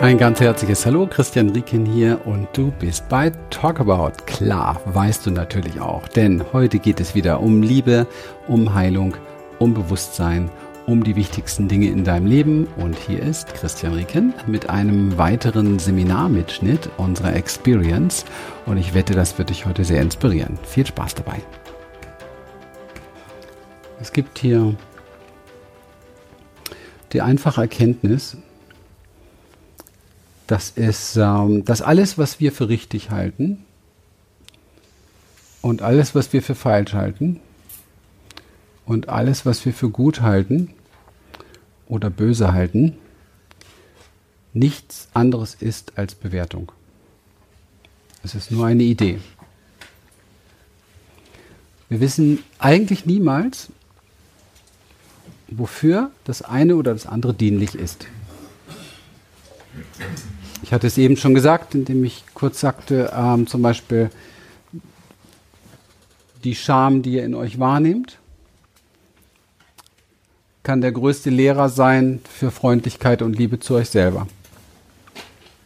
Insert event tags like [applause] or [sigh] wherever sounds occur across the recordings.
Ein ganz herzliches Hallo, Christian Rieken hier und du bist bei Talkabout. Klar, weißt du natürlich auch, denn heute geht es wieder um Liebe, um Heilung, um Bewusstsein, um die wichtigsten Dinge in deinem Leben und hier ist Christian Rieken mit einem weiteren Seminarmitschnitt unserer Experience und ich wette, das wird dich heute sehr inspirieren. Viel Spaß dabei. Es gibt hier die einfache Erkenntnis, das ist, ähm, dass alles, was wir für richtig halten und alles, was wir für falsch halten und alles, was wir für gut halten oder böse halten, nichts anderes ist als Bewertung. Es ist nur eine Idee. Wir wissen eigentlich niemals, wofür das eine oder das andere dienlich ist. Ich hatte es eben schon gesagt, indem ich kurz sagte, ähm, zum Beispiel die Scham, die ihr in euch wahrnehmt, kann der größte Lehrer sein für Freundlichkeit und Liebe zu euch selber.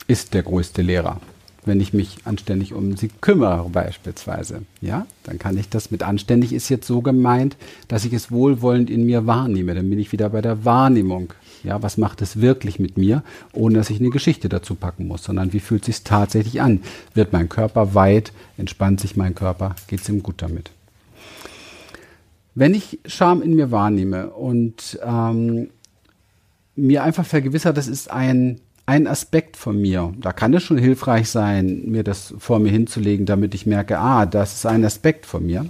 Ist der größte Lehrer wenn ich mich anständig um sie kümmere beispielsweise. Ja, dann kann ich das mit anständig ist jetzt so gemeint, dass ich es wohlwollend in mir wahrnehme. Dann bin ich wieder bei der Wahrnehmung. Ja, was macht es wirklich mit mir, ohne dass ich eine Geschichte dazu packen muss, sondern wie fühlt es sich tatsächlich an? Wird mein Körper weit? Entspannt sich mein Körper? Geht es ihm gut damit? Wenn ich Scham in mir wahrnehme und ähm, mir einfach vergewissert, das ist ein ein Aspekt von mir. Da kann es schon hilfreich sein, mir das vor mir hinzulegen, damit ich merke, ah, das ist ein Aspekt von mir.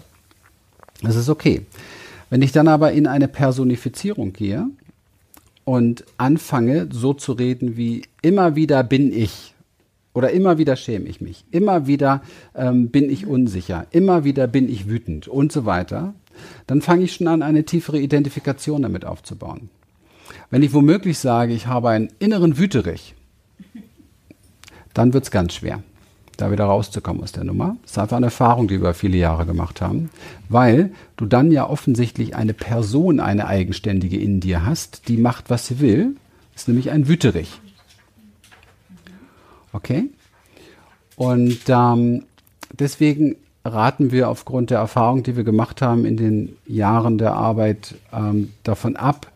Das ist okay. Wenn ich dann aber in eine Personifizierung gehe und anfange, so zu reden wie immer wieder bin ich oder immer wieder schäme ich mich, immer wieder ähm, bin ich unsicher, immer wieder bin ich wütend und so weiter, dann fange ich schon an, eine tiefere Identifikation damit aufzubauen. Wenn ich womöglich sage, ich habe einen inneren Wüterich, dann wird es ganz schwer, da wieder rauszukommen aus der Nummer. Das ist einfach eine Erfahrung, die wir viele Jahre gemacht haben, weil du dann ja offensichtlich eine Person, eine eigenständige in dir hast, die macht, was sie will. Ist nämlich ein Wüterich. Okay? Und ähm, deswegen raten wir aufgrund der Erfahrung, die wir gemacht haben in den Jahren der Arbeit, ähm, davon ab,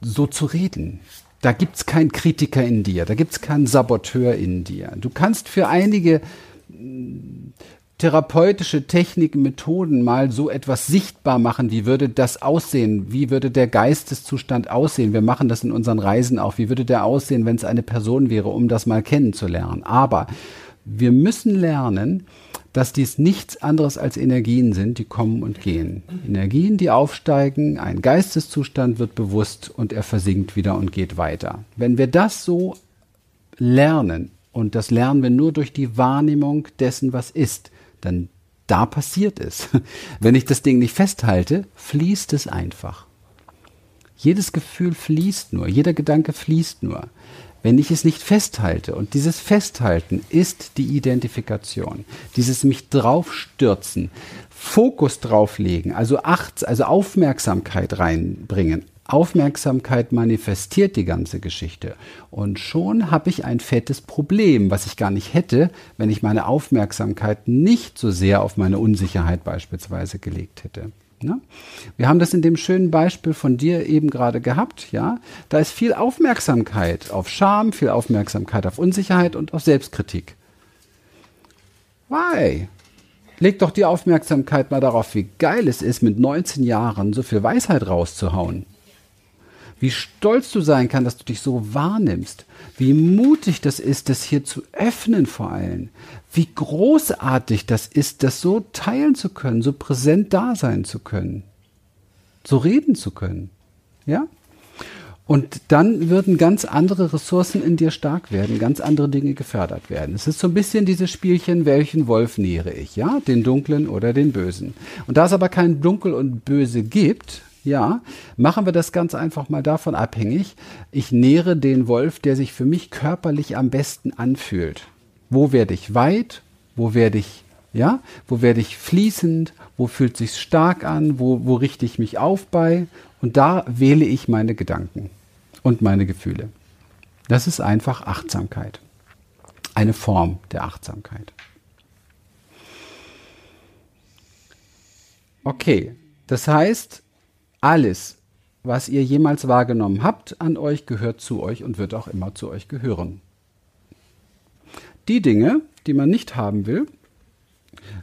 so zu reden. Da gibt es keinen Kritiker in dir, da gibt es keinen Saboteur in dir. Du kannst für einige mm, therapeutische Techniken, Methoden mal so etwas sichtbar machen. Wie würde das aussehen? Wie würde der Geisteszustand aussehen? Wir machen das in unseren Reisen auch. Wie würde der aussehen, wenn es eine Person wäre, um das mal kennenzulernen? Aber wir müssen lernen, dass dies nichts anderes als Energien sind, die kommen und gehen. Energien, die aufsteigen, ein Geisteszustand wird bewusst und er versinkt wieder und geht weiter. Wenn wir das so lernen, und das lernen wir nur durch die Wahrnehmung dessen, was ist, dann da passiert es. [laughs] Wenn ich das Ding nicht festhalte, fließt es einfach. Jedes Gefühl fließt nur, jeder Gedanke fließt nur wenn ich es nicht festhalte. Und dieses Festhalten ist die Identifikation. Dieses mich draufstürzen, Fokus drauflegen, also Achts, also Aufmerksamkeit reinbringen. Aufmerksamkeit manifestiert die ganze Geschichte. Und schon habe ich ein fettes Problem, was ich gar nicht hätte, wenn ich meine Aufmerksamkeit nicht so sehr auf meine Unsicherheit beispielsweise gelegt hätte. Ne? Wir haben das in dem schönen Beispiel von dir eben gerade gehabt, ja. Da ist viel Aufmerksamkeit auf Scham, viel Aufmerksamkeit auf Unsicherheit und auf Selbstkritik. Why? Leg doch die Aufmerksamkeit mal darauf, wie geil es ist, mit 19 Jahren so viel Weisheit rauszuhauen wie stolz du sein kannst, dass du dich so wahrnimmst, wie mutig das ist, das hier zu öffnen vor allem, wie großartig das ist, das so teilen zu können, so präsent da sein zu können, so reden zu können. Ja? Und dann würden ganz andere Ressourcen in dir stark werden, ganz andere Dinge gefördert werden. Es ist so ein bisschen dieses Spielchen, welchen Wolf nähere ich, ja? Den dunklen oder den bösen. Und da es aber kein Dunkel und Böse gibt, ja, machen wir das ganz einfach mal davon abhängig. Ich nähere den Wolf, der sich für mich körperlich am besten anfühlt. Wo werde ich weit? Wo werde ich, ja, wo werde ich fließend? Wo fühlt sich stark an? Wo, wo richte ich mich auf bei? Und da wähle ich meine Gedanken. und meine Gefühle. Das ist einfach Achtsamkeit. Eine Form der Achtsamkeit. Okay, das heißt, alles, was ihr jemals wahrgenommen habt an euch, gehört zu euch und wird auch immer zu euch gehören. Die Dinge, die man nicht haben will,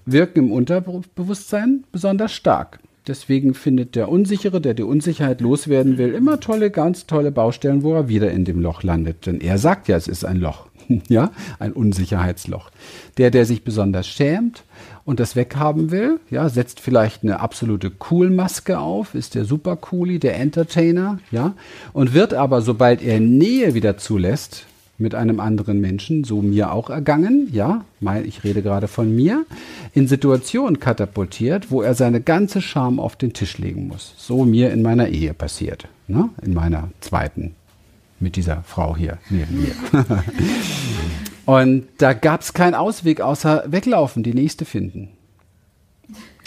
wirken im Unterbewusstsein besonders stark. Deswegen findet der Unsichere, der die Unsicherheit loswerden will, immer tolle, ganz tolle Baustellen, wo er wieder in dem Loch landet. Denn er sagt ja, es ist ein Loch. [laughs] ja, ein Unsicherheitsloch. Der, der sich besonders schämt und das weghaben will, ja, setzt vielleicht eine absolute Cool-Maske auf, ist der super Coolie, der Entertainer, ja, und wird aber, sobald er Nähe wieder zulässt, mit einem anderen Menschen, so mir auch ergangen, ja, mein, ich rede gerade von mir, in Situationen katapultiert, wo er seine ganze Scham auf den Tisch legen muss. So mir in meiner Ehe passiert, ne? in meiner zweiten, mit dieser Frau hier neben mir. [laughs] Und da gab es keinen Ausweg außer weglaufen, die nächste finden.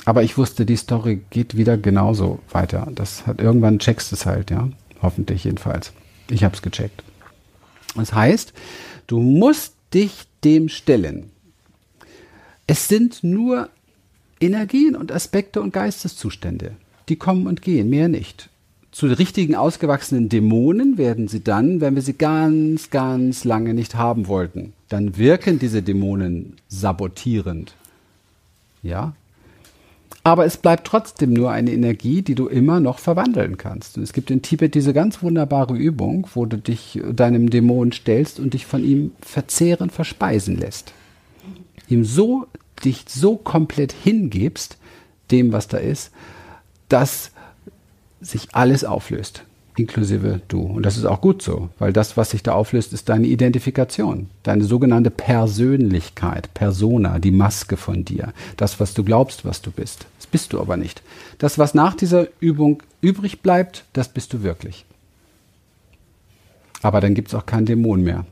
Aber ich wusste, die Story geht wieder genauso weiter. Das hat irgendwann checkst es halt, ja. Hoffentlich jedenfalls. Ich habe es gecheckt. Das heißt, du musst dich dem stellen. Es sind nur Energien und Aspekte und Geisteszustände, die kommen und gehen, mehr nicht. Zu richtigen ausgewachsenen Dämonen werden sie dann, wenn wir sie ganz, ganz lange nicht haben wollten. Dann wirken diese Dämonen sabotierend. Ja, aber es bleibt trotzdem nur eine Energie, die du immer noch verwandeln kannst. Und es gibt in Tibet diese ganz wunderbare Übung, wo du dich deinem Dämon stellst und dich von ihm verzehren, verspeisen lässt. Ihm so, dich so komplett hingibst, dem, was da ist, dass sich alles auflöst inklusive du. Und das ist auch gut so, weil das, was sich da auflöst, ist deine Identifikation, deine sogenannte Persönlichkeit, Persona, die Maske von dir, das, was du glaubst, was du bist. Das bist du aber nicht. Das, was nach dieser Übung übrig bleibt, das bist du wirklich. Aber dann gibt es auch keinen Dämon mehr.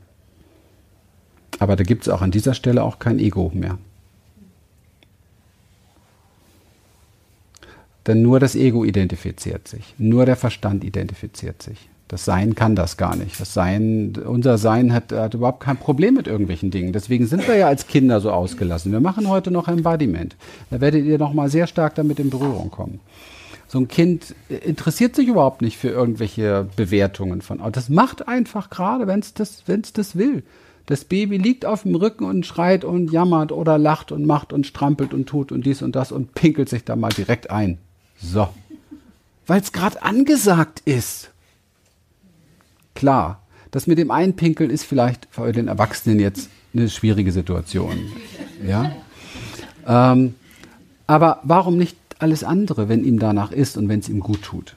Aber da gibt es auch an dieser Stelle auch kein Ego mehr. Denn nur das Ego identifiziert sich, nur der Verstand identifiziert sich. Das Sein kann das gar nicht. Das Sein, unser Sein hat, hat, überhaupt kein Problem mit irgendwelchen Dingen. Deswegen sind wir ja als Kinder so ausgelassen. Wir machen heute noch Embodiment. Da werdet ihr noch mal sehr stark damit in Berührung kommen. So ein Kind interessiert sich überhaupt nicht für irgendwelche Bewertungen von. Das macht einfach gerade, wenn es das, wenn's das will. Das Baby liegt auf dem Rücken und schreit und jammert oder lacht und macht und strampelt und tut und dies und das und pinkelt sich da mal direkt ein. So. Weil es gerade angesagt ist. Klar, das mit dem Einpinkeln ist vielleicht für den Erwachsenen jetzt eine schwierige Situation. Ja? Ähm, aber warum nicht alles andere, wenn ihm danach ist und wenn es ihm gut tut?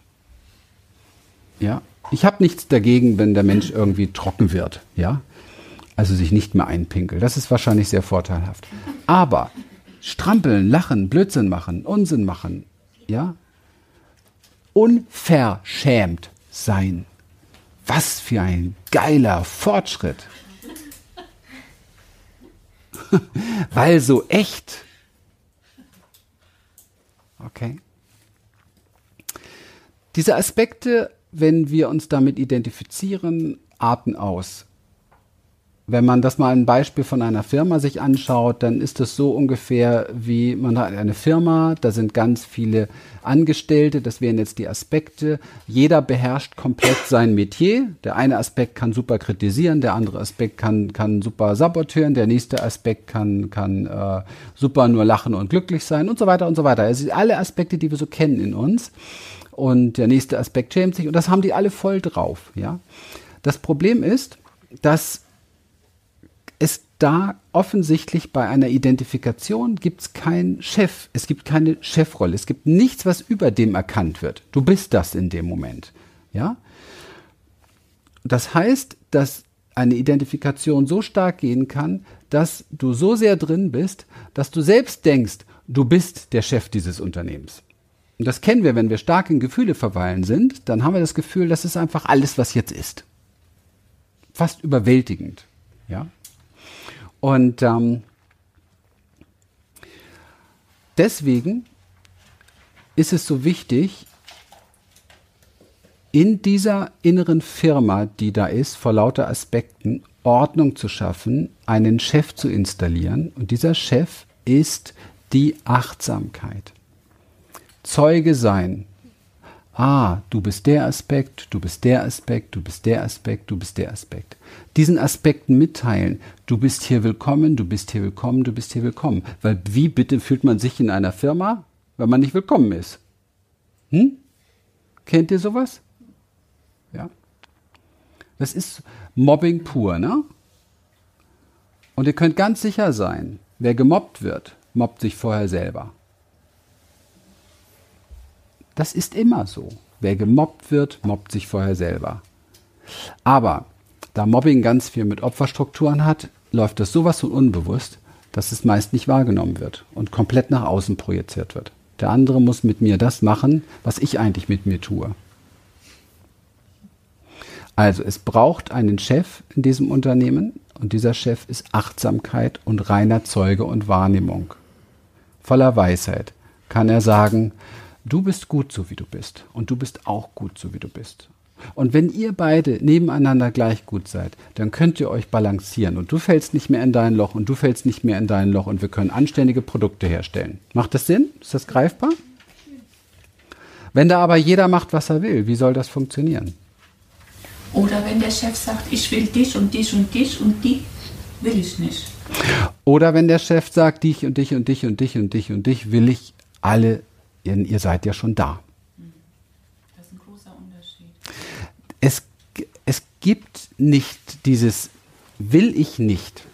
Ja? Ich habe nichts dagegen, wenn der Mensch irgendwie trocken wird. Ja? Also sich nicht mehr einpinkelt. Das ist wahrscheinlich sehr vorteilhaft. Aber strampeln, lachen, Blödsinn machen, Unsinn machen, ja, unverschämt sein. Was für ein geiler Fortschritt. [laughs] Weil so echt. Okay. Diese Aspekte, wenn wir uns damit identifizieren, arten aus. Wenn man das mal ein Beispiel von einer Firma sich anschaut, dann ist es so ungefähr wie man hat eine Firma, da sind ganz viele Angestellte, das wären jetzt die Aspekte. Jeder beherrscht komplett sein Metier. Der eine Aspekt kann super kritisieren, der andere Aspekt kann, kann super sabotieren, der nächste Aspekt kann, kann äh, super nur lachen und glücklich sein und so weiter und so weiter. Also alle Aspekte, die wir so kennen in uns. Und der nächste Aspekt schämt sich und das haben die alle voll drauf. Ja? Das Problem ist, dass da offensichtlich bei einer Identifikation gibt es keinen Chef, es gibt keine Chefrolle, es gibt nichts, was über dem erkannt wird. Du bist das in dem Moment. Ja? Das heißt, dass eine Identifikation so stark gehen kann, dass du so sehr drin bist, dass du selbst denkst, du bist der Chef dieses Unternehmens. Und das kennen wir, wenn wir stark in Gefühle verweilen sind, dann haben wir das Gefühl, das ist einfach alles, was jetzt ist. Fast überwältigend. Ja? Und ähm, deswegen ist es so wichtig, in dieser inneren Firma, die da ist, vor lauter Aspekten, Ordnung zu schaffen, einen Chef zu installieren. Und dieser Chef ist die Achtsamkeit. Zeuge sein. Ah, du bist der Aspekt, du bist der Aspekt, du bist der Aspekt, du bist der Aspekt. Diesen Aspekten mitteilen. Du bist hier willkommen, du bist hier willkommen, du bist hier willkommen. Weil wie bitte fühlt man sich in einer Firma, wenn man nicht willkommen ist? Hm? Kennt ihr sowas? Ja. Das ist Mobbing pur, ne? Und ihr könnt ganz sicher sein, wer gemobbt wird, mobbt sich vorher selber. Das ist immer so. Wer gemobbt wird, mobbt sich vorher selber. Aber da Mobbing ganz viel mit Opferstrukturen hat, läuft das sowas von unbewusst, dass es meist nicht wahrgenommen wird und komplett nach außen projiziert wird. Der andere muss mit mir das machen, was ich eigentlich mit mir tue. Also es braucht einen Chef in diesem Unternehmen und dieser Chef ist Achtsamkeit und reiner Zeuge und Wahrnehmung. Voller Weisheit kann er sagen, du bist gut so wie du bist und du bist auch gut so wie du bist. Und wenn ihr beide nebeneinander gleich gut seid, dann könnt ihr euch balancieren und du fällst nicht mehr in dein Loch und du fällst nicht mehr in dein Loch und wir können anständige Produkte herstellen. Macht das Sinn? Ist das greifbar? Wenn da aber jeder macht, was er will, wie soll das funktionieren? Oder wenn der Chef sagt, ich will dich und dich und dich und die will ich nicht. Oder wenn der Chef sagt, dich und dich und dich und dich und dich und dich will ich alle, ihr, ihr seid ja schon da. Das ist ein großer Unterschied. Es, es gibt nicht dieses will ich nicht.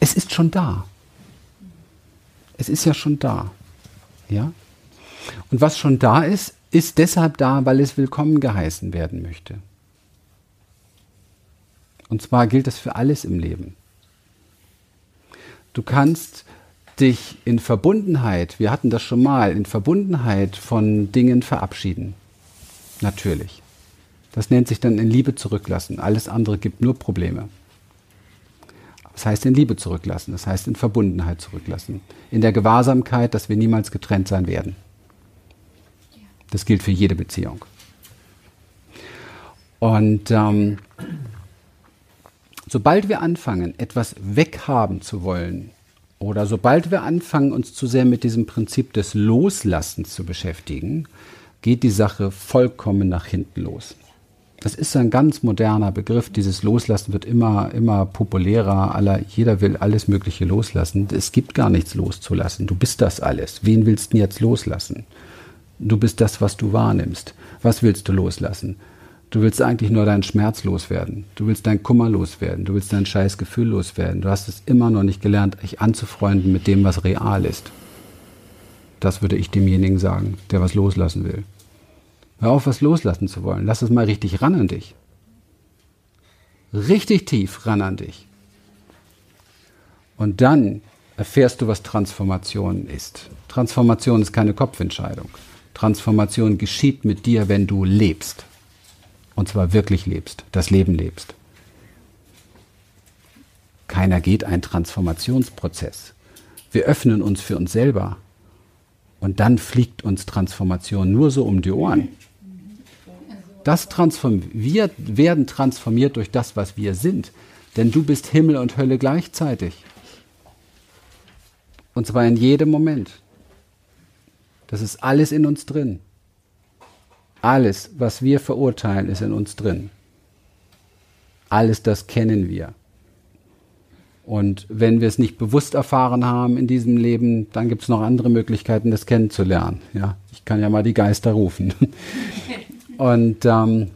Es ist schon da. Es ist ja schon da. Ja? Und was schon da ist, ist deshalb da, weil es willkommen geheißen werden möchte. Und zwar gilt das für alles im Leben. Du kannst dich in Verbundenheit, wir hatten das schon mal, in Verbundenheit von Dingen verabschieden. Natürlich. Das nennt sich dann in Liebe zurücklassen. Alles andere gibt nur Probleme. Das heißt in Liebe zurücklassen, das heißt in Verbundenheit zurücklassen. In der Gewahrsamkeit, dass wir niemals getrennt sein werden. Das gilt für jede Beziehung. Und ähm, sobald wir anfangen, etwas weghaben zu wollen, oder sobald wir anfangen, uns zu sehr mit diesem Prinzip des Loslassens zu beschäftigen, geht die Sache vollkommen nach hinten los. Das ist ein ganz moderner Begriff. Dieses Loslassen wird immer, immer populärer. Aller, jeder will alles Mögliche loslassen. Es gibt gar nichts loszulassen. Du bist das alles. Wen willst du jetzt loslassen? Du bist das, was du wahrnimmst. Was willst du loslassen? Du willst eigentlich nur deinen Schmerz loswerden. Du willst deinen Kummer loswerden. Du willst dein scheiß Gefühl loswerden. Du hast es immer noch nicht gelernt, dich anzufreunden mit dem, was real ist. Das würde ich demjenigen sagen, der was loslassen will. Hör auf, was loslassen zu wollen. Lass es mal richtig ran an dich. Richtig tief ran an dich. Und dann erfährst du, was Transformation ist. Transformation ist keine Kopfentscheidung. Transformation geschieht mit dir, wenn du lebst. Und zwar wirklich lebst, das Leben lebst. Keiner geht einen Transformationsprozess. Wir öffnen uns für uns selber. Und dann fliegt uns Transformation nur so um die Ohren. Das wir werden transformiert durch das, was wir sind. Denn du bist Himmel und Hölle gleichzeitig. Und zwar in jedem Moment. Das ist alles in uns drin. Alles, was wir verurteilen, ist in uns drin. Alles das kennen wir. Und wenn wir es nicht bewusst erfahren haben in diesem Leben, dann gibt es noch andere Möglichkeiten, das kennenzulernen. Ja, ich kann ja mal die Geister rufen. [laughs] Und ähm,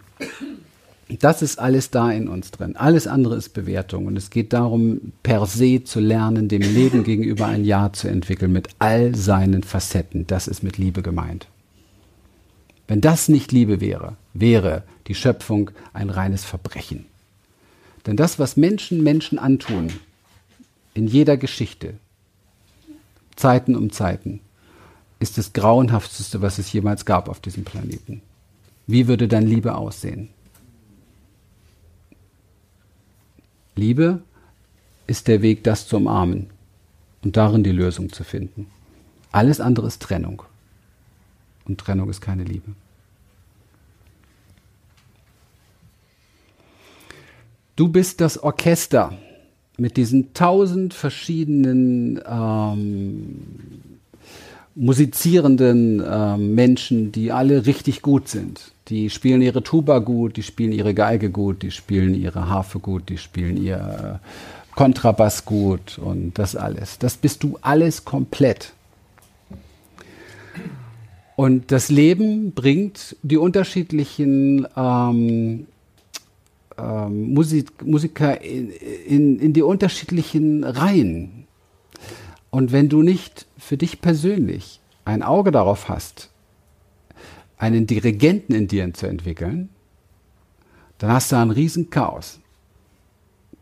das ist alles da in uns drin. Alles andere ist Bewertung. Und es geht darum, per se zu lernen, dem Leben gegenüber ein Ja zu entwickeln mit all seinen Facetten. Das ist mit Liebe gemeint. Wenn das nicht Liebe wäre, wäre die Schöpfung ein reines Verbrechen. Denn das, was Menschen Menschen antun, in jeder Geschichte, Zeiten um Zeiten, ist das Grauenhafteste, was es jemals gab auf diesem Planeten. Wie würde dann Liebe aussehen? Liebe ist der Weg, das zu umarmen und darin die Lösung zu finden. Alles andere ist Trennung. Und Trennung ist keine Liebe. Du bist das Orchester mit diesen tausend verschiedenen ähm, musizierenden äh, Menschen, die alle richtig gut sind. Die spielen ihre Tuba gut, die spielen ihre Geige gut, die spielen ihre Harfe gut, die spielen ihr Kontrabass gut und das alles. Das bist du alles komplett. Und das Leben bringt die unterschiedlichen ähm, ähm, Musik, Musiker in, in, in die unterschiedlichen Reihen. Und wenn du nicht für dich persönlich ein Auge darauf hast, einen Dirigenten in dir zu entwickeln, dann hast du ein riesen Chaos.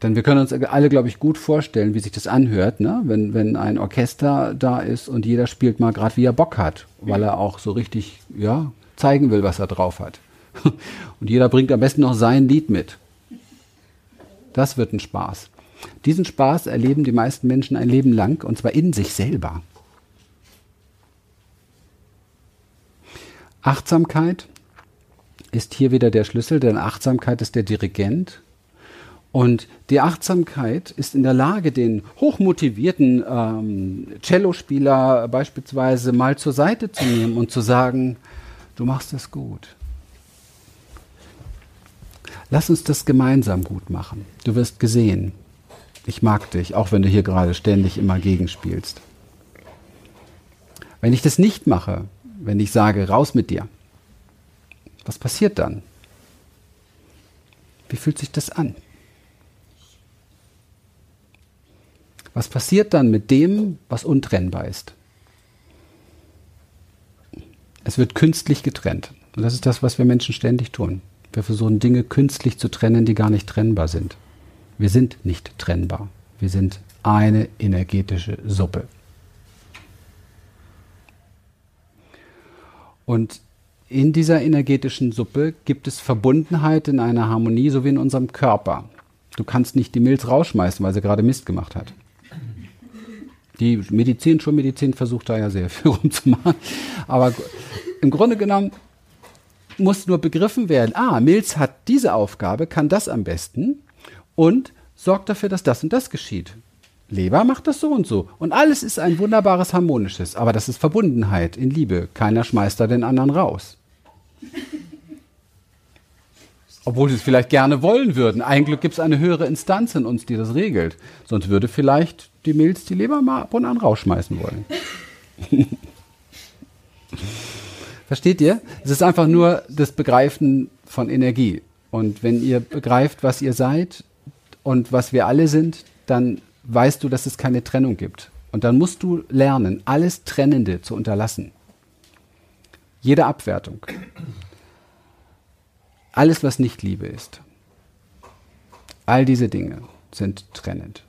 Denn wir können uns alle, glaube ich, gut vorstellen, wie sich das anhört, ne? wenn, wenn ein Orchester da ist und jeder spielt mal gerade, wie er Bock hat, weil er auch so richtig ja, zeigen will, was er drauf hat. [laughs] Und jeder bringt am besten noch sein Lied mit. Das wird ein Spaß. Diesen Spaß erleben die meisten Menschen ein Leben lang und zwar in sich selber. Achtsamkeit ist hier wieder der Schlüssel, denn Achtsamkeit ist der Dirigent. Und die Achtsamkeit ist in der Lage, den hochmotivierten ähm, Cellospieler beispielsweise mal zur Seite zu nehmen und zu sagen, du machst das gut. Lass uns das gemeinsam gut machen. Du wirst gesehen. Ich mag dich, auch wenn du hier gerade ständig immer gegenspielst. Wenn ich das nicht mache, wenn ich sage, raus mit dir, was passiert dann? Wie fühlt sich das an? Was passiert dann mit dem, was untrennbar ist? Es wird künstlich getrennt. Und das ist das, was wir Menschen ständig tun. Wir versuchen Dinge künstlich zu trennen, die gar nicht trennbar sind. Wir sind nicht trennbar. Wir sind eine energetische Suppe. Und in dieser energetischen Suppe gibt es Verbundenheit in einer Harmonie, so wie in unserem Körper. Du kannst nicht die Milz rausschmeißen, weil sie gerade Mist gemacht hat. Die Medizin, Schulmedizin versucht da ja sehr viel [laughs] rumzumachen. Aber im Grunde genommen muss nur begriffen werden, ah, Milz hat diese Aufgabe, kann das am besten und sorgt dafür, dass das und das geschieht. Leber macht das so und so. Und alles ist ein wunderbares Harmonisches. Aber das ist Verbundenheit in Liebe. Keiner schmeißt da den anderen raus. Obwohl sie es vielleicht gerne wollen würden. Eigentlich gibt es eine höhere Instanz in uns, die das regelt. Sonst würde vielleicht die Milz die Leber mal ab und an rausschmeißen wollen. [laughs] Versteht ihr? Es ist einfach nur das Begreifen von Energie. Und wenn ihr begreift, was ihr seid und was wir alle sind, dann weißt du, dass es keine Trennung gibt. Und dann musst du lernen, alles Trennende zu unterlassen. Jede Abwertung. Alles, was nicht Liebe ist. All diese Dinge sind trennend.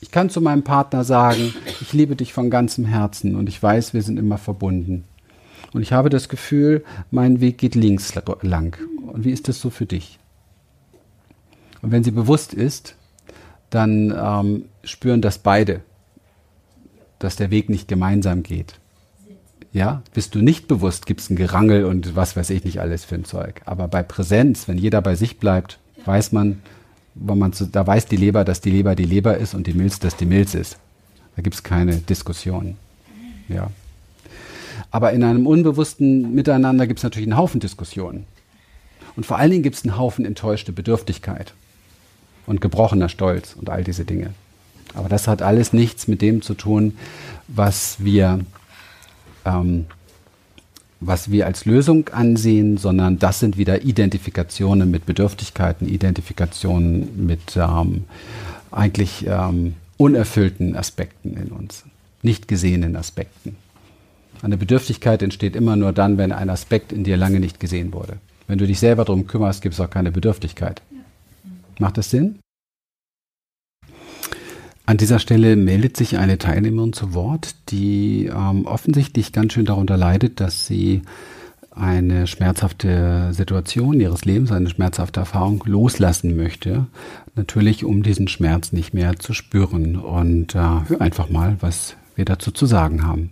Ich kann zu meinem Partner sagen, ich liebe dich von ganzem Herzen und ich weiß, wir sind immer verbunden. Und ich habe das Gefühl, mein Weg geht links lang. Und wie ist das so für dich? Und wenn sie bewusst ist, dann ähm, spüren das beide, dass der Weg nicht gemeinsam geht. Ja, bist du nicht bewusst, gibt es ein Gerangel und was weiß ich nicht alles für ein Zeug. Aber bei Präsenz, wenn jeder bei sich bleibt, weiß man, weil man so, da weiß die Leber, dass die Leber die Leber ist und die Milz, dass die Milz ist. Da gibt es keine Diskussion. Ja. Aber in einem unbewussten Miteinander gibt es natürlich einen Haufen Diskussionen. Und vor allen Dingen gibt es einen Haufen enttäuschte Bedürftigkeit und gebrochener Stolz und all diese Dinge. Aber das hat alles nichts mit dem zu tun, was wir ähm, was wir als Lösung ansehen, sondern das sind wieder Identifikationen mit Bedürftigkeiten, Identifikationen mit ähm, eigentlich ähm, unerfüllten Aspekten in uns, nicht gesehenen Aspekten. Eine Bedürftigkeit entsteht immer nur dann, wenn ein Aspekt in dir lange nicht gesehen wurde. Wenn du dich selber darum kümmerst, gibt es auch keine Bedürftigkeit. Macht das Sinn? An dieser Stelle meldet sich eine Teilnehmerin zu Wort, die ähm, offensichtlich ganz schön darunter leidet, dass sie eine schmerzhafte Situation ihres Lebens, eine schmerzhafte Erfahrung loslassen möchte. Natürlich, um diesen Schmerz nicht mehr zu spüren. Und äh, hör einfach mal, was wir dazu zu sagen haben.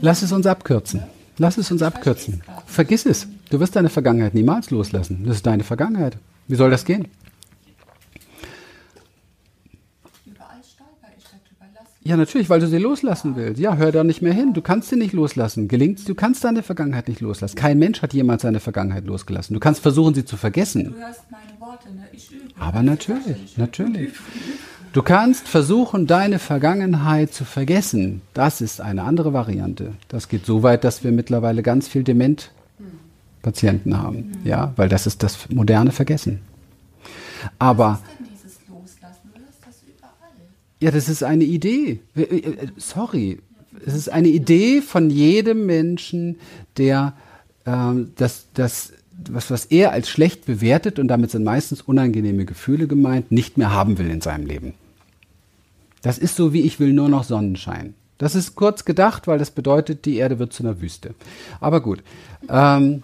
Lass es uns abkürzen. Lass es uns abkürzen. Vergiss es. Du wirst deine Vergangenheit niemals loslassen. Das ist deine Vergangenheit. Wie soll das gehen? Überall stolper ich darüber. Lass Ja, natürlich, weil du sie loslassen willst. Ja, hör da nicht mehr hin. Du kannst sie nicht loslassen. Gelingt's, du kannst deine Vergangenheit nicht loslassen. Kein Mensch hat jemals seine Vergangenheit losgelassen. Du kannst versuchen, sie zu vergessen. Du hörst meine Worte, ne? Ich übe. Aber natürlich, natürlich. Du kannst versuchen, deine Vergangenheit zu vergessen. Das ist eine andere Variante. Das geht so weit, dass wir mittlerweile ganz viel Dementpatienten haben. Ja, weil das ist das moderne Vergessen. Aber Was ist denn dieses Loslassen? Du hörst das überall. Ja, das ist eine Idee. äh, Sorry. Es ist eine Idee von jedem Menschen, der ähm, das, das, was, was er als schlecht bewertet, und damit sind meistens unangenehme Gefühle gemeint, nicht mehr haben will in seinem Leben. Das ist so wie ich will nur noch Sonnenschein. Das ist kurz gedacht, weil das bedeutet, die Erde wird zu einer Wüste. Aber gut. Ähm,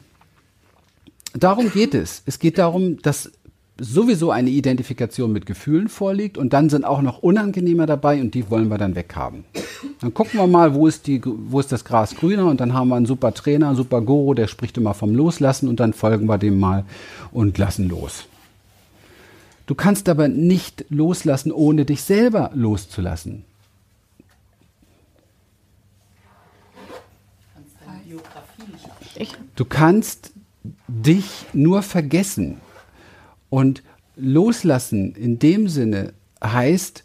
darum geht es. Es geht darum, dass sowieso eine Identifikation mit Gefühlen vorliegt und dann sind auch noch unangenehmer dabei und die wollen wir dann weghaben. Dann gucken wir mal, wo ist, die, wo ist das Gras grüner und dann haben wir einen super Trainer, einen super Guru, der spricht immer vom Loslassen und dann folgen wir dem mal und lassen los. Du kannst aber nicht loslassen, ohne dich selber loszulassen. Du kannst dich nur vergessen. Und loslassen in dem Sinne heißt,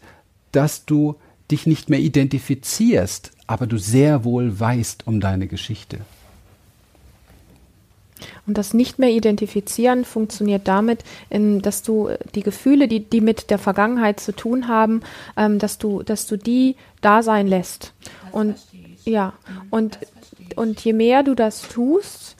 dass du dich nicht mehr identifizierst, aber du sehr wohl weißt um deine Geschichte. Und das nicht mehr identifizieren funktioniert damit, dass du äh, die Gefühle, die, die mit der Vergangenheit zu tun haben, ähm, dass du, dass du die da sein lässt. Das Und ja, und, verstehe ich. und je mehr du das tust,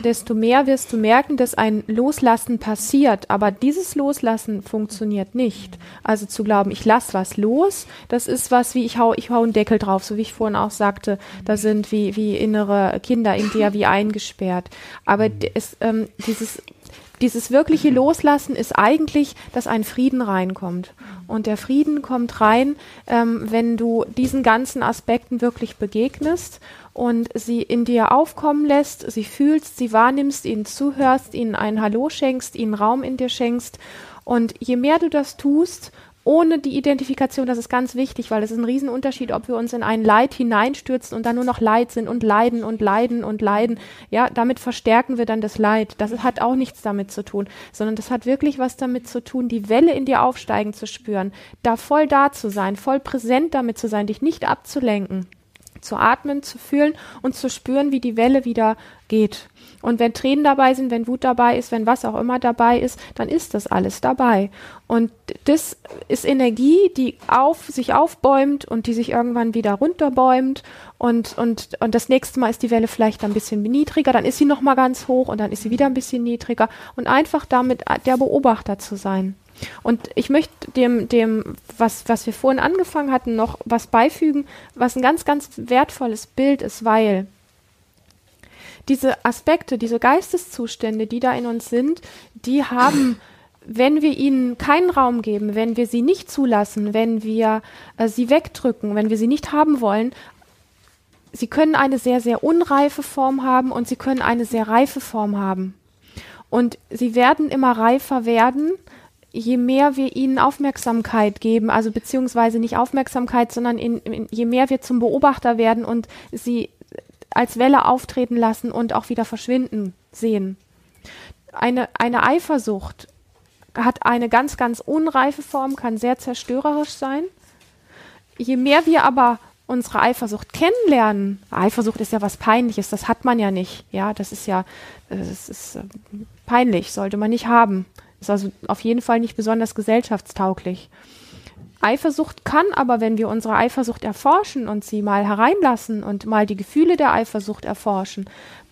desto mehr wirst du merken, dass ein Loslassen passiert. Aber dieses Loslassen funktioniert nicht. Also zu glauben, ich lasse was los, das ist was wie ich hau, ich hau einen Deckel drauf, so wie ich vorhin auch sagte, da sind wie, wie innere Kinder in dir wie eingesperrt. Aber es, ähm, dieses dieses wirkliche Loslassen ist eigentlich, dass ein Frieden reinkommt. Und der Frieden kommt rein, ähm, wenn du diesen ganzen Aspekten wirklich begegnest und sie in dir aufkommen lässt, sie fühlst, sie wahrnimmst, ihnen zuhörst, ihnen ein Hallo schenkst, ihnen Raum in dir schenkst. Und je mehr du das tust, ohne die Identifikation, das ist ganz wichtig, weil es ist ein Riesenunterschied, ob wir uns in ein Leid hineinstürzen und dann nur noch Leid sind und leiden und leiden und leiden. Ja, damit verstärken wir dann das Leid. Das hat auch nichts damit zu tun, sondern das hat wirklich was damit zu tun, die Welle in dir aufsteigen zu spüren, da voll da zu sein, voll präsent damit zu sein, dich nicht abzulenken zu atmen, zu fühlen und zu spüren, wie die Welle wieder geht. Und wenn Tränen dabei sind, wenn Wut dabei ist, wenn was auch immer dabei ist, dann ist das alles dabei. Und das ist Energie, die auf, sich aufbäumt und die sich irgendwann wieder runterbäumt. Und, und, und das nächste Mal ist die Welle vielleicht ein bisschen niedriger, dann ist sie nochmal ganz hoch und dann ist sie wieder ein bisschen niedriger. Und einfach damit der Beobachter zu sein. Und ich möchte dem, dem, was, was wir vorhin angefangen hatten, noch was beifügen, was ein ganz, ganz wertvolles Bild ist, weil diese Aspekte, diese Geisteszustände, die da in uns sind, die haben, wenn wir ihnen keinen Raum geben, wenn wir sie nicht zulassen, wenn wir äh, sie wegdrücken, wenn wir sie nicht haben wollen, sie können eine sehr, sehr unreife Form haben und sie können eine sehr reife Form haben. Und sie werden immer reifer werden, je mehr wir ihnen Aufmerksamkeit geben, also beziehungsweise nicht Aufmerksamkeit, sondern in, in, je mehr wir zum Beobachter werden und sie als Welle auftreten lassen und auch wieder verschwinden sehen. Eine, eine Eifersucht hat eine ganz, ganz unreife Form, kann sehr zerstörerisch sein. Je mehr wir aber unsere Eifersucht kennenlernen, Eifersucht ist ja was Peinliches, das hat man ja nicht. Ja, das ist ja, das ist äh, peinlich, sollte man nicht haben. Ist also auf jeden Fall nicht besonders gesellschaftstauglich. Eifersucht kann aber, wenn wir unsere Eifersucht erforschen und sie mal hereinlassen und mal die Gefühle der Eifersucht erforschen,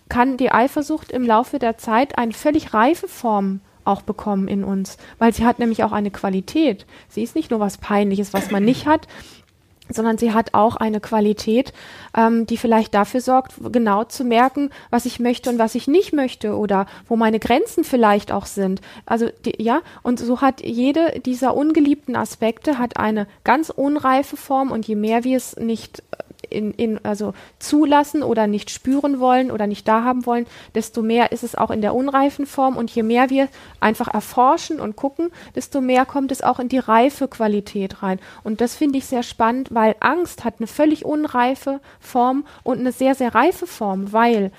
kann die Eifersucht im Laufe der Zeit eine völlig reife Form auch bekommen in uns, weil sie hat nämlich auch eine Qualität. Sie ist nicht nur was Peinliches, was man nicht hat, sondern sie hat auch eine Qualität, ähm, die vielleicht dafür sorgt, genau zu merken, was ich möchte und was ich nicht möchte oder wo meine Grenzen vielleicht auch sind. Also die, ja, und so hat jede dieser ungeliebten Aspekte hat eine ganz unreife Form und je mehr wir es nicht in, in, also zulassen oder nicht spüren wollen oder nicht da haben wollen, desto mehr ist es auch in der unreifen Form. Und je mehr wir einfach erforschen und gucken, desto mehr kommt es auch in die reife Qualität rein. Und das finde ich sehr spannend, weil Angst hat eine völlig unreife Form und eine sehr, sehr reife Form, weil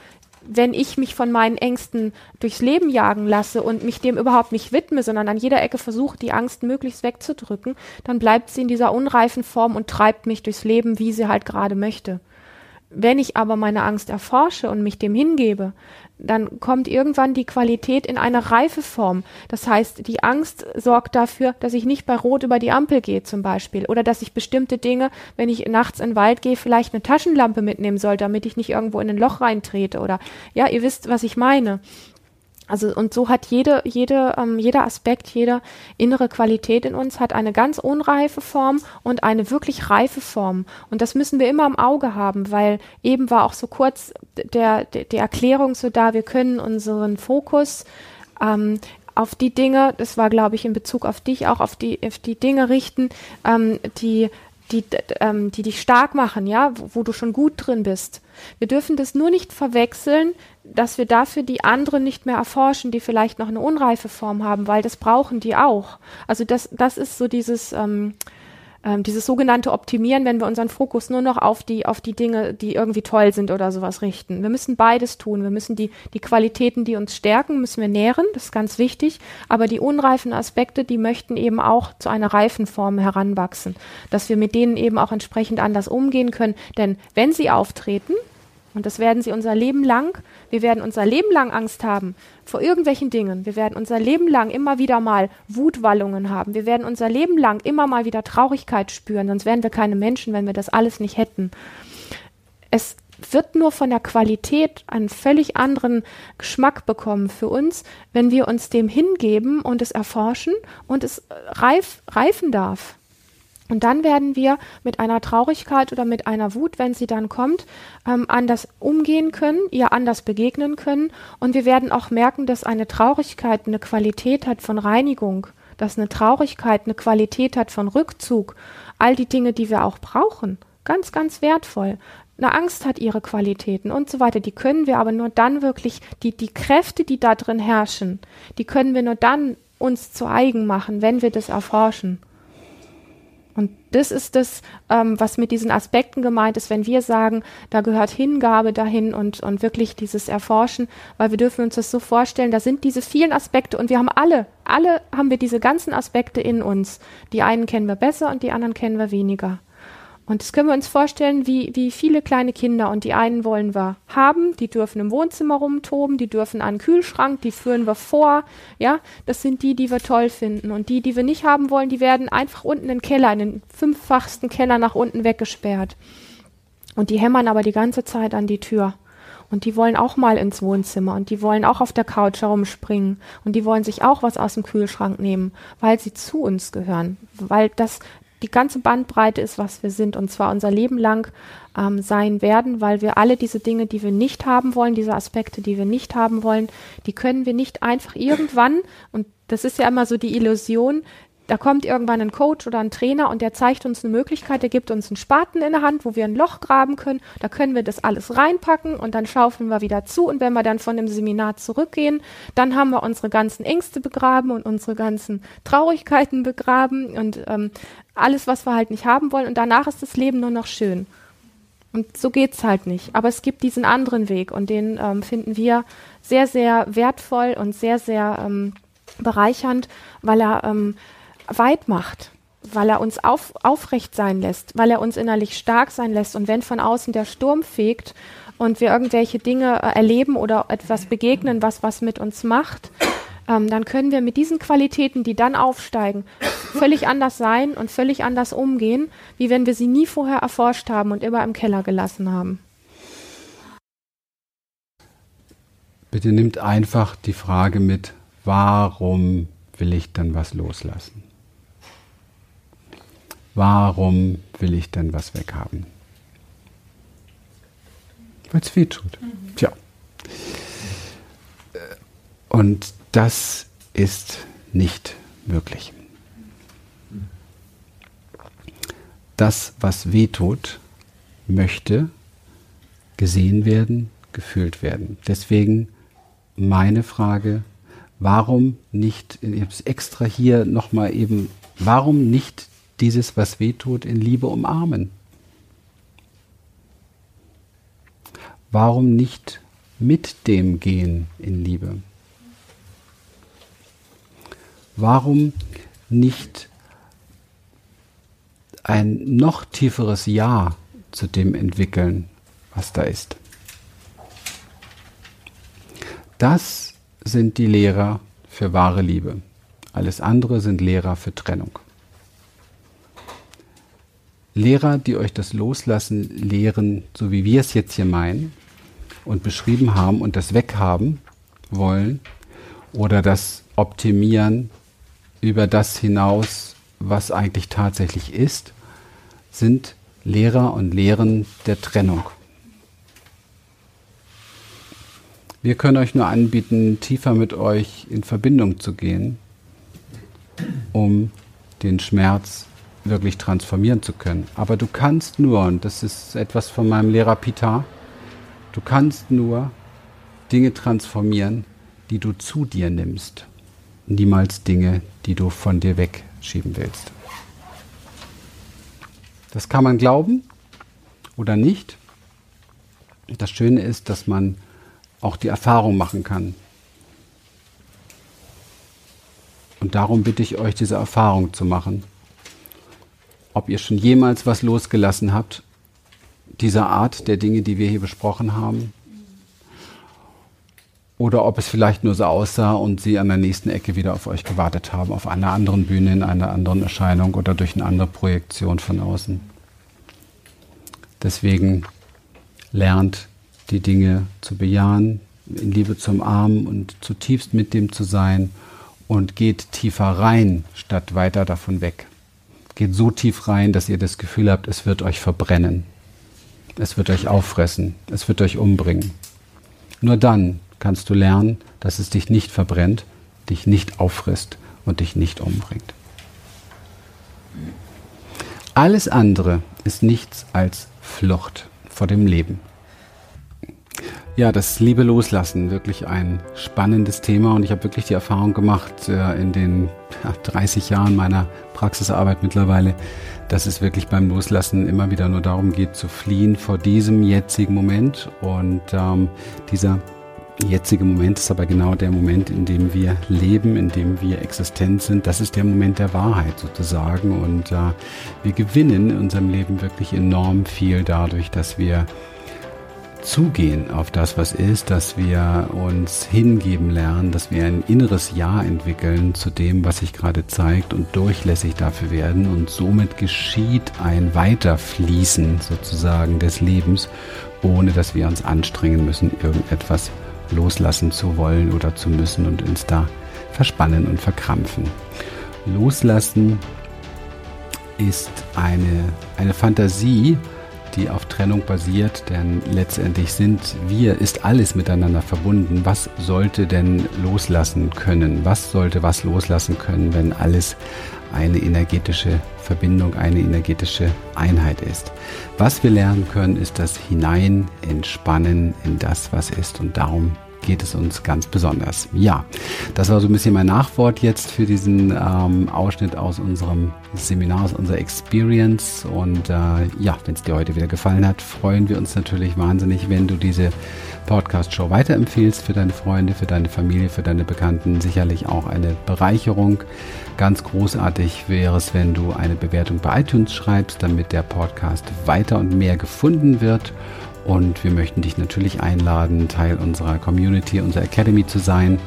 wenn ich mich von meinen Ängsten durchs Leben jagen lasse und mich dem überhaupt nicht widme, sondern an jeder Ecke versuche, die Angst möglichst wegzudrücken, dann bleibt sie in dieser unreifen Form und treibt mich durchs Leben, wie sie halt gerade möchte. Wenn ich aber meine Angst erforsche und mich dem hingebe, dann kommt irgendwann die Qualität in eine reife Form. Das heißt, die Angst sorgt dafür, dass ich nicht bei Rot über die Ampel gehe zum Beispiel oder dass ich bestimmte Dinge, wenn ich nachts in den Wald gehe, vielleicht eine Taschenlampe mitnehmen soll, damit ich nicht irgendwo in ein Loch reintrete oder ja, ihr wisst, was ich meine. Also und so hat jede, jede, ähm, jeder Aspekt, jede innere Qualität in uns hat eine ganz unreife Form und eine wirklich reife Form. Und das müssen wir immer im Auge haben, weil eben war auch so kurz der, der die Erklärung so da, wir können unseren Fokus ähm, auf die Dinge, das war glaube ich in Bezug auf dich auch auf die auf die Dinge richten, ähm, die die, ähm, die dich stark machen, ja, wo, wo, du schon gut drin bist. Wir dürfen das nur nicht verwechseln, dass wir dafür die anderen nicht mehr erforschen, die vielleicht noch eine unreife Form haben, weil das brauchen die auch. Also das, das ist so dieses, ähm, ähm, dieses sogenannte Optimieren, wenn wir unseren Fokus nur noch auf die, auf die Dinge, die irgendwie toll sind oder sowas richten. Wir müssen beides tun. Wir müssen die, die Qualitäten, die uns stärken, müssen wir nähren. Das ist ganz wichtig. Aber die unreifen Aspekte, die möchten eben auch zu einer reifen Form heranwachsen. Dass wir mit denen eben auch entsprechend anders umgehen können. Denn wenn sie auftreten, und das werden sie unser Leben lang. Wir werden unser Leben lang Angst haben vor irgendwelchen Dingen. Wir werden unser Leben lang immer wieder mal Wutwallungen haben. Wir werden unser Leben lang immer mal wieder Traurigkeit spüren. Sonst wären wir keine Menschen, wenn wir das alles nicht hätten. Es wird nur von der Qualität einen völlig anderen Geschmack bekommen für uns, wenn wir uns dem hingeben und es erforschen und es reif, reifen darf. Und dann werden wir mit einer Traurigkeit oder mit einer Wut, wenn sie dann kommt, ähm, anders umgehen können, ihr anders begegnen können. Und wir werden auch merken, dass eine Traurigkeit eine Qualität hat von Reinigung, dass eine Traurigkeit eine Qualität hat von Rückzug. All die Dinge, die wir auch brauchen. Ganz, ganz wertvoll. Eine Angst hat ihre Qualitäten und so weiter. Die können wir aber nur dann wirklich, die, die Kräfte, die da drin herrschen, die können wir nur dann uns zu eigen machen, wenn wir das erforschen. Das ist das, ähm, was mit diesen Aspekten gemeint ist, wenn wir sagen, da gehört Hingabe dahin und, und wirklich dieses Erforschen, weil wir dürfen uns das so vorstellen, da sind diese vielen Aspekte und wir haben alle, alle haben wir diese ganzen Aspekte in uns. Die einen kennen wir besser und die anderen kennen wir weniger. Und das können wir uns vorstellen, wie, wie viele kleine Kinder. Und die einen wollen wir haben, die dürfen im Wohnzimmer rumtoben, die dürfen an den Kühlschrank, die führen wir vor. Ja, das sind die, die wir toll finden. Und die, die wir nicht haben wollen, die werden einfach unten in den Keller, in den fünffachsten Keller nach unten weggesperrt. Und die hämmern aber die ganze Zeit an die Tür. Und die wollen auch mal ins Wohnzimmer und die wollen auch auf der Couch herumspringen und die wollen sich auch was aus dem Kühlschrank nehmen, weil sie zu uns gehören, weil das die ganze Bandbreite ist, was wir sind, und zwar unser Leben lang ähm, sein werden, weil wir alle diese Dinge, die wir nicht haben wollen, diese Aspekte, die wir nicht haben wollen, die können wir nicht einfach irgendwann, und das ist ja immer so die Illusion, da kommt irgendwann ein Coach oder ein Trainer und der zeigt uns eine Möglichkeit, der gibt uns einen Spaten in der Hand, wo wir ein Loch graben können. Da können wir das alles reinpacken und dann schaufeln wir wieder zu. Und wenn wir dann von dem Seminar zurückgehen, dann haben wir unsere ganzen Ängste begraben und unsere ganzen Traurigkeiten begraben und ähm, alles, was wir halt nicht haben wollen. Und danach ist das Leben nur noch schön. Und so geht's halt nicht. Aber es gibt diesen anderen Weg und den ähm, finden wir sehr, sehr wertvoll und sehr, sehr ähm, bereichernd, weil er ähm, weit macht, weil er uns auf, aufrecht sein lässt, weil er uns innerlich stark sein lässt. Und wenn von außen der Sturm fegt und wir irgendwelche Dinge äh, erleben oder etwas begegnen, was was mit uns macht, ähm, dann können wir mit diesen Qualitäten, die dann aufsteigen, völlig anders sein und völlig anders umgehen, wie wenn wir sie nie vorher erforscht haben und immer im Keller gelassen haben. Bitte nimmt einfach die Frage mit, warum will ich dann was loslassen? Warum will ich denn was weghaben? Weil es weh tut. Mhm. Tja. Und das ist nicht möglich. Das, was weh tut, möchte gesehen werden, gefühlt werden. Deswegen meine Frage, warum nicht, ich habe es extra hier nochmal eben, warum nicht dieses, was weh tut, in Liebe umarmen? Warum nicht mit dem gehen in Liebe? Warum nicht ein noch tieferes Ja zu dem entwickeln, was da ist? Das sind die Lehrer für wahre Liebe. Alles andere sind Lehrer für Trennung. Lehrer, die euch das Loslassen lehren, so wie wir es jetzt hier meinen und beschrieben haben und das weghaben wollen oder das Optimieren über das hinaus, was eigentlich tatsächlich ist, sind Lehrer und Lehren der Trennung. Wir können euch nur anbieten, tiefer mit euch in Verbindung zu gehen, um den Schmerz wirklich transformieren zu können. Aber du kannst nur, und das ist etwas von meinem Lehrer Pita, du kannst nur Dinge transformieren, die du zu dir nimmst niemals Dinge, die du von dir wegschieben willst. Das kann man glauben oder nicht. Das Schöne ist, dass man auch die Erfahrung machen kann. Und darum bitte ich euch, diese Erfahrung zu machen. Ob ihr schon jemals was losgelassen habt, dieser Art der Dinge, die wir hier besprochen haben, oder ob es vielleicht nur so aussah und sie an der nächsten Ecke wieder auf euch gewartet haben, auf einer anderen Bühne, in einer anderen Erscheinung oder durch eine andere Projektion von außen. Deswegen lernt die Dinge zu bejahen, in Liebe zu umarmen und zutiefst mit dem zu sein und geht tiefer rein, statt weiter davon weg. Geht so tief rein, dass ihr das Gefühl habt, es wird euch verbrennen. Es wird euch auffressen. Es wird euch umbringen. Nur dann kannst du lernen, dass es dich nicht verbrennt, dich nicht auffrisst und dich nicht umbringt. Alles andere ist nichts als Flucht vor dem Leben. Ja, das Liebe loslassen, wirklich ein spannendes Thema und ich habe wirklich die Erfahrung gemacht äh, in den 30 Jahren meiner Praxisarbeit mittlerweile, dass es wirklich beim Loslassen immer wieder nur darum geht, zu fliehen vor diesem jetzigen Moment und ähm, dieser jetzige Moment ist aber genau der Moment, in dem wir leben, in dem wir existent sind. Das ist der Moment der Wahrheit sozusagen. Und äh, wir gewinnen in unserem Leben wirklich enorm viel dadurch, dass wir zugehen auf das, was ist, dass wir uns hingeben lernen, dass wir ein inneres Ja entwickeln zu dem, was sich gerade zeigt und durchlässig dafür werden. Und somit geschieht ein Weiterfließen sozusagen des Lebens, ohne dass wir uns anstrengen müssen, irgendetwas loslassen zu wollen oder zu müssen und uns da verspannen und verkrampfen. Loslassen ist eine, eine Fantasie, die auf Trennung basiert, denn letztendlich sind wir, ist alles miteinander verbunden. Was sollte denn loslassen können? Was sollte was loslassen können, wenn alles eine energetische Verbindung, eine energetische Einheit ist? Was wir lernen können, ist das Hinein entspannen in das, was ist. Und darum geht es uns ganz besonders. Ja, das war so ein bisschen mein Nachwort jetzt für diesen ähm, Ausschnitt aus unserem Seminar, aus unserer Experience. Und äh, ja, wenn es dir heute wieder gefallen hat, freuen wir uns natürlich wahnsinnig, wenn du diese Podcast-Show weiterempfehlst für deine Freunde, für deine Familie, für deine Bekannten. Sicherlich auch eine Bereicherung. Ganz großartig wäre es, wenn du eine Bewertung bei iTunes schreibst, damit der Podcast weiter und mehr gefunden wird. Und wir möchten dich natürlich einladen, Teil unserer Community, unserer Academy zu sein,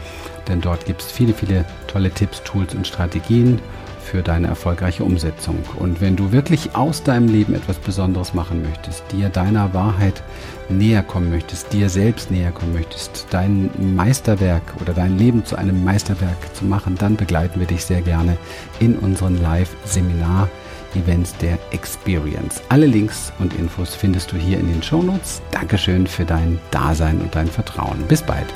denn dort gibt es viele, viele tolle Tipps, Tools und Strategien für deine erfolgreiche Umsetzung. Und wenn du wirklich aus deinem Leben etwas Besonderes machen möchtest, dir deiner Wahrheit näher kommen möchtest, dir selbst näher kommen möchtest, dein Meisterwerk oder dein Leben zu einem Meisterwerk zu machen, dann begleiten wir dich sehr gerne in unseren Live-Seminar Events der Experience. Alle Links und Infos findest du hier in den Shownotes. Dankeschön für dein Dasein und dein Vertrauen. Bis bald.